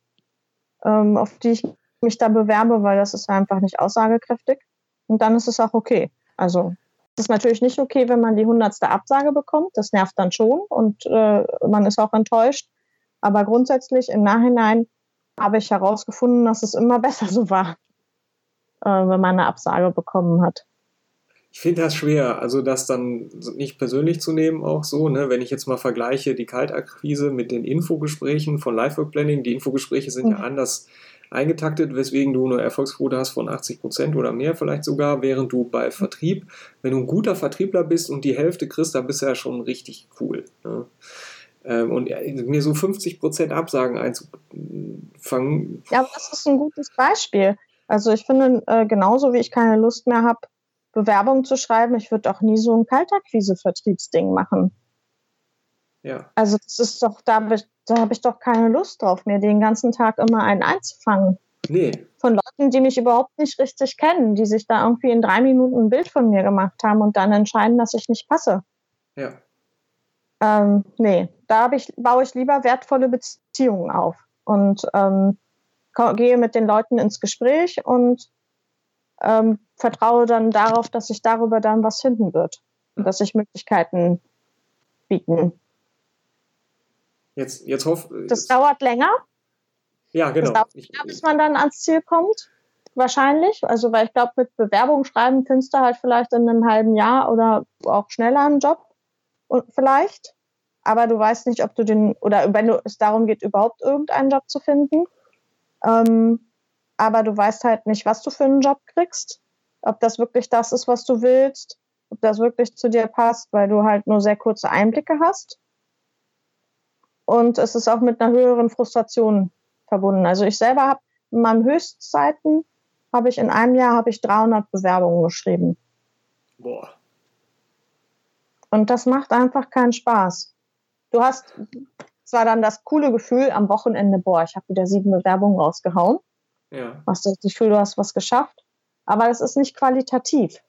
ähm, auf die ich mich da bewerbe, weil das ist einfach nicht aussagekräftig. Und dann ist es auch okay. Also es ist natürlich nicht okay, wenn man die hundertste Absage bekommt. Das nervt dann schon und äh, man ist auch enttäuscht. Aber grundsätzlich im Nachhinein habe ich herausgefunden, dass es immer besser so war, äh, wenn man eine Absage bekommen hat. Ich finde das schwer, also das dann nicht persönlich zu nehmen, auch so, ne? wenn ich jetzt mal vergleiche die Kaltakquise mit den Infogesprächen von Livework Planning, die Infogespräche sind mhm. ja anders eingetaktet, weswegen du eine Erfolgsquote hast von 80 Prozent oder mehr vielleicht sogar, während du bei Vertrieb, wenn du ein guter Vertriebler bist und die Hälfte kriegst, dann bist du ja schon richtig cool. Ne? Ähm, und mir so 50 Prozent Absagen einzufangen. Ja, aber das ist ein gutes Beispiel. Also ich finde, äh, genauso wie ich keine Lust mehr habe, Bewerbungen zu schreiben, ich würde auch nie so ein Kaltakquise-Vertriebsding machen. Ja. Also das ist doch, da habe ich, hab ich doch keine Lust drauf, mir den ganzen Tag immer einen einzufangen. Nee. Von Leuten, die mich überhaupt nicht richtig kennen, die sich da irgendwie in drei Minuten ein Bild von mir gemacht haben und dann entscheiden, dass ich nicht passe. Ja. Ähm, nee, da ich, baue ich lieber wertvolle Beziehungen auf und ähm, gehe mit den Leuten ins Gespräch und ähm, vertraue dann darauf, dass sich darüber dann was finden wird und dass sich Möglichkeiten bieten. Jetzt, jetzt hoff, Das jetzt. dauert länger. Ja, genau. Das dauert länger, bis man dann ans Ziel kommt. Wahrscheinlich. Also, weil ich glaube, mit Bewerbung schreiben findest du halt vielleicht in einem halben Jahr oder auch schneller einen Job. Und vielleicht. Aber du weißt nicht, ob du den, oder wenn du, es darum geht, überhaupt irgendeinen Job zu finden. Ähm, aber du weißt halt nicht, was du für einen Job kriegst. Ob das wirklich das ist, was du willst. Ob das wirklich zu dir passt, weil du halt nur sehr kurze Einblicke hast. Und es ist auch mit einer höheren Frustration verbunden. Also ich selber habe in meinen Höchstzeiten habe ich in einem Jahr habe ich 300 Bewerbungen geschrieben. Boah. Und das macht einfach keinen Spaß. Du hast zwar dann das coole Gefühl am Wochenende, boah, ich habe wieder sieben Bewerbungen rausgehauen. Ja. Hast du das Gefühl, du hast was geschafft. Aber das ist nicht qualitativ.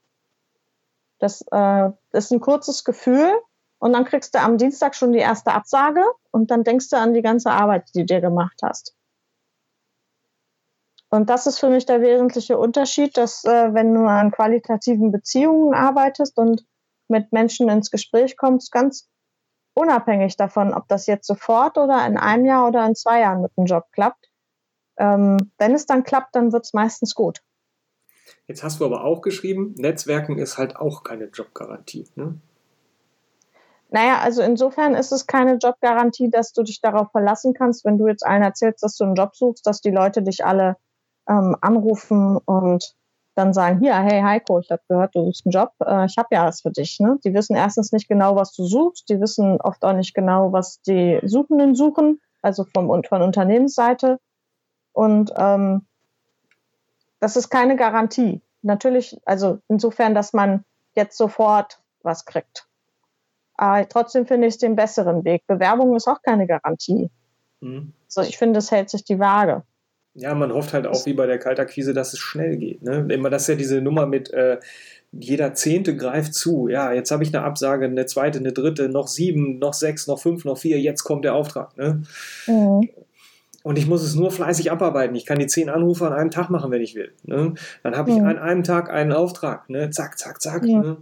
Das, äh, ist ein kurzes Gefühl und dann kriegst du am Dienstag schon die erste Absage und dann denkst du an die ganze Arbeit, die du dir gemacht hast. Und das ist für mich der wesentliche Unterschied, dass äh, wenn du an qualitativen Beziehungen arbeitest und mit Menschen ins Gespräch kommst, ganz unabhängig davon, ob das jetzt sofort oder in einem Jahr oder in zwei Jahren mit dem Job klappt. Ähm, wenn es dann klappt, dann wird es meistens gut. Jetzt hast du aber auch geschrieben, Netzwerken ist halt auch keine Jobgarantie. Ne? Naja, also insofern ist es keine Jobgarantie, dass du dich darauf verlassen kannst, wenn du jetzt allen erzählst, dass du einen Job suchst, dass die Leute dich alle ähm, anrufen und dann sagen, hier, hey Heiko, ich habe gehört, du suchst einen Job, äh, ich habe ja was für dich. Ne? Die wissen erstens nicht genau, was du suchst, die wissen oft auch nicht genau, was die Suchenden suchen, also vom, von Unternehmensseite. Und ähm, das ist keine Garantie. Natürlich, also insofern, dass man jetzt sofort was kriegt. Aber trotzdem finde ich es den besseren Weg. Bewerbung ist auch keine Garantie. Mhm. Also ich finde, es hält sich die Waage. Ja, man hofft halt auch wie bei der Kaltakquise, dass es schnell geht. Ne? Immer das ist ja diese Nummer mit äh, jeder Zehnte greift zu. Ja, jetzt habe ich eine Absage, eine zweite, eine dritte, noch sieben, noch sechs, noch fünf, noch vier, jetzt kommt der Auftrag. Ne? Mhm. Und ich muss es nur fleißig abarbeiten. Ich kann die zehn Anrufe an einem Tag machen, wenn ich will. Ne? Dann habe ich Mhm. an einem Tag einen Auftrag. Ne? Zack, zack, zack. Ja. Ne?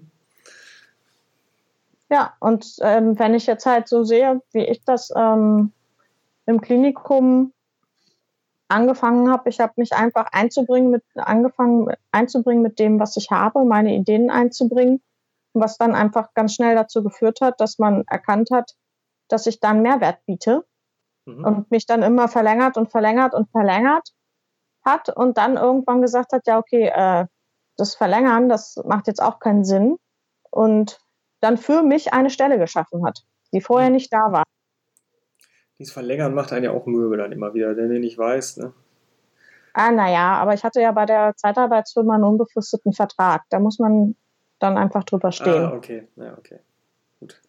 Ja, und ähm, wenn ich jetzt halt so sehe, wie ich das ähm, im Klinikum angefangen habe, ich habe mich einfach einzubringen mit angefangen einzubringen mit dem, was ich habe, meine Ideen einzubringen, was dann einfach ganz schnell dazu geführt hat, dass man erkannt hat, dass ich dann Mehrwert biete Mhm. und mich dann immer verlängert und verlängert und verlängert hat und dann irgendwann gesagt hat, ja, okay, äh, das Verlängern, das macht jetzt auch keinen Sinn und dann für mich eine Stelle geschaffen hat, die vorher nicht da war. Dieses Verlängern macht einen ja auch Mühe dann immer wieder, wenn du nicht weiß. Ne? Ah, naja, aber ich hatte ja bei der Zeitarbeitsfirma einen unbefristeten Vertrag. Da muss man dann einfach drüber stehen. Ah, okay. Ja, okay. Gut.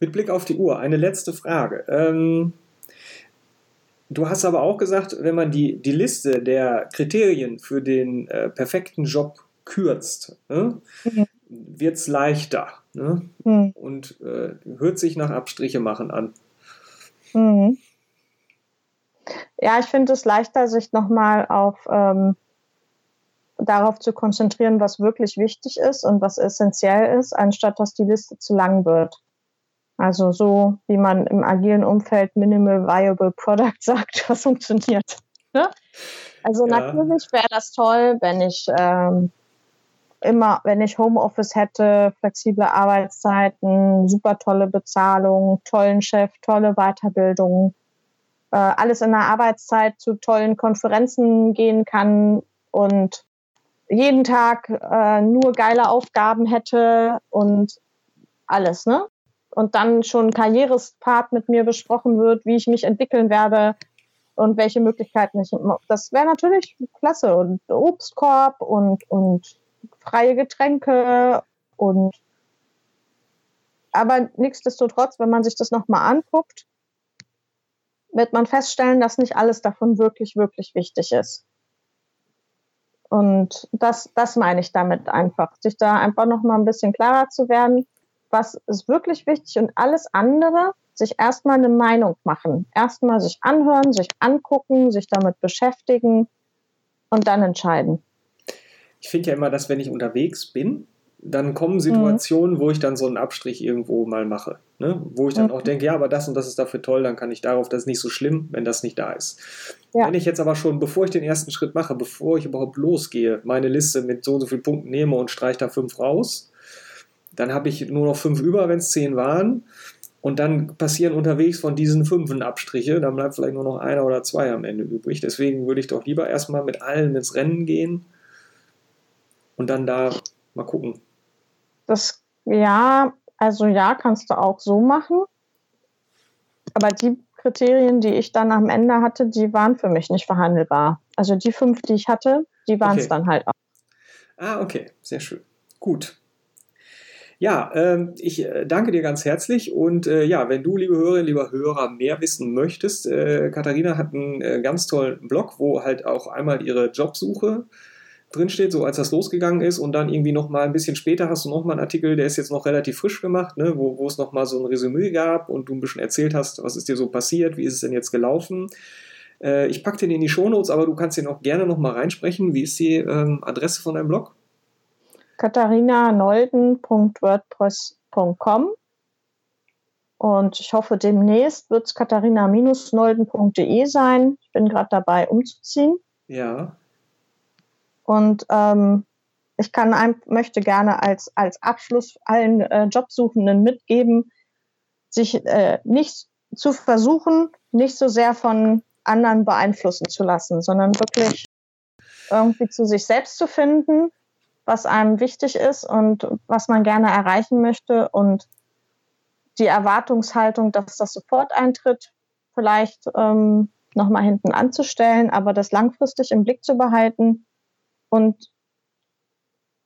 Mit Blick auf die Uhr, eine letzte Frage. Ähm, du hast aber auch gesagt, wenn man die, die Liste der Kriterien für den äh, perfekten Job kürzt, ne, Mhm. wird es leichter. Ne? Hm. Und äh, hört sich nach Abstriche machen an. Mhm. Ja, ich finde es leichter, sich nochmal auf ähm, darauf zu konzentrieren, was wirklich wichtig ist und was essentiell ist, anstatt dass die Liste zu lang wird. Also so, wie man im agilen Umfeld Minimal Viable Product sagt, was funktioniert. Ne? Also Ja. natürlich wäre das toll, wenn ich ähm, immer, wenn ich Homeoffice hätte, flexible Arbeitszeiten, super tolle Bezahlung, tollen Chef, tolle Weiterbildung, äh, alles in der Arbeitszeit zu tollen Konferenzen gehen kann und jeden Tag äh, nur geile Aufgaben hätte und alles, ne? Und dann schon ein Karrierespart mit mir besprochen wird, wie ich mich entwickeln werde und welche Möglichkeiten ich. Das wäre natürlich klasse. Und Obstkorb und, und freie Getränke und aber nichtsdestotrotz, wenn man sich das nochmal anguckt, wird man feststellen, dass nicht alles davon wirklich, wirklich wichtig ist. Und das, das meine ich damit einfach, sich da einfach nochmal ein bisschen klarer zu werden, was ist wirklich wichtig und alles andere, sich erstmal eine Meinung machen. Erstmal sich anhören, sich angucken, sich damit beschäftigen und dann entscheiden. Ich finde ja immer, dass wenn ich unterwegs bin, dann kommen Situationen, wo ich dann so einen Abstrich irgendwo mal mache. Ne? Wo ich dann Mhm. auch denke, ja, aber das und das ist dafür toll, dann kann ich darauf, das ist nicht so schlimm, wenn das nicht da ist. Ja. Wenn ich jetzt aber schon, bevor ich den ersten Schritt mache, bevor ich überhaupt losgehe, meine Liste mit so und so vielen Punkten nehme und streiche da fünf raus, dann habe ich nur noch fünf über, wenn es zehn waren. Und dann passieren unterwegs von diesen fünfen Abstriche, dann bleibt vielleicht nur noch einer oder zwei am Ende übrig. Deswegen würde ich doch lieber erstmal mit allen ins Rennen gehen und dann da mal gucken. Das, ja, also ja, kannst du auch so machen. Aber die Kriterien, die ich dann am Ende hatte, die waren für mich nicht verhandelbar. Also die fünf, die ich hatte, die waren es Okay. dann halt auch. Ah, okay, sehr schön. Gut. Ja, ähm, ich äh, danke dir ganz herzlich und äh, ja, wenn du, liebe Hörerinnen, lieber Hörer, mehr wissen möchtest, äh, Katharina hat einen äh, ganz tollen Blog, wo halt auch einmal ihre Jobsuche drinsteht, so als das losgegangen ist und dann irgendwie nochmal ein bisschen später hast du nochmal einen Artikel, der ist jetzt noch relativ frisch gemacht, ne, wo, wo es nochmal so ein Resümee gab und du ein bisschen erzählt hast, was ist dir so passiert, wie ist es denn jetzt gelaufen. Äh, ich packe den in die Shownotes, aber du kannst den auch gerne nochmal reinsprechen. Wie ist die ähm, Adresse von deinem Blog? katharinanolden.wordpress.com und ich hoffe, demnächst wird es katharina-nolden.de sein. Ich bin gerade dabei, umzuziehen. Ja. Und ähm, ich kann ein, möchte gerne als, als Abschluss allen äh, Jobsuchenden mitgeben, sich äh, nicht zu versuchen, nicht so sehr von anderen beeinflussen zu lassen, sondern wirklich irgendwie zu sich selbst zu finden, was einem wichtig ist und was man gerne erreichen möchte und die Erwartungshaltung, dass das sofort eintritt, vielleicht ähm, nochmal hinten anzustellen, aber das langfristig im Blick zu behalten und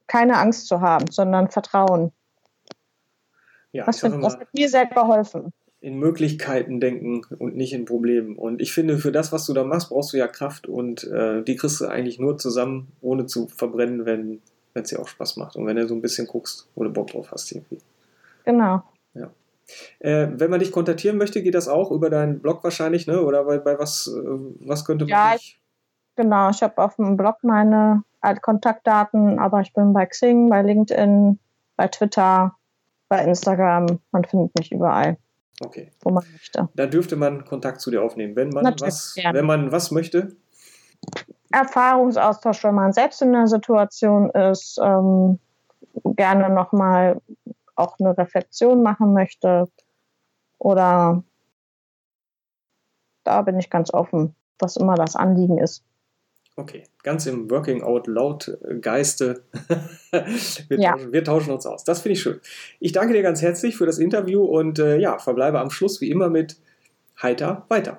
keine Angst zu haben, sondern Vertrauen. Ja, Das, find, das hat mir sehr geholfen. in Möglichkeiten denken und nicht in Problemen. Und ich finde, für das, was du da machst, brauchst du ja Kraft und äh, die kriegst du eigentlich nur zusammen, ohne zu verbrennen, wenn es dir auch Spaß macht und wenn du so ein bisschen guckst, du Bock drauf hast irgendwie. Genau. Äh, wenn man dich kontaktieren möchte, geht das auch über deinen Blog wahrscheinlich, ne? Oder bei, bei was, äh, was könnte man ja, dich? Genau, ich habe auf dem Blog meine Kontaktdaten, aber ich bin bei Xing, bei LinkedIn, bei Twitter, bei Instagram. Man findet mich überall. Okay. Wo man möchte. Da dürfte man Kontakt zu dir aufnehmen, wenn man was, wenn man was möchte. Erfahrungsaustausch, wenn man selbst in der Situation ist, ähm, gerne nochmal auch eine Reflexion machen möchte. Oder da bin ich ganz offen, was immer das Anliegen ist. Okay, ganz im Working Out Loud Geiste. wir, ja. tauschen, wir, tauschen, uns aus. Das finde ich schön. Ich danke dir ganz herzlich für das Interview und äh, ja, verbleibe am Schluss wie immer mit Heiter weiter.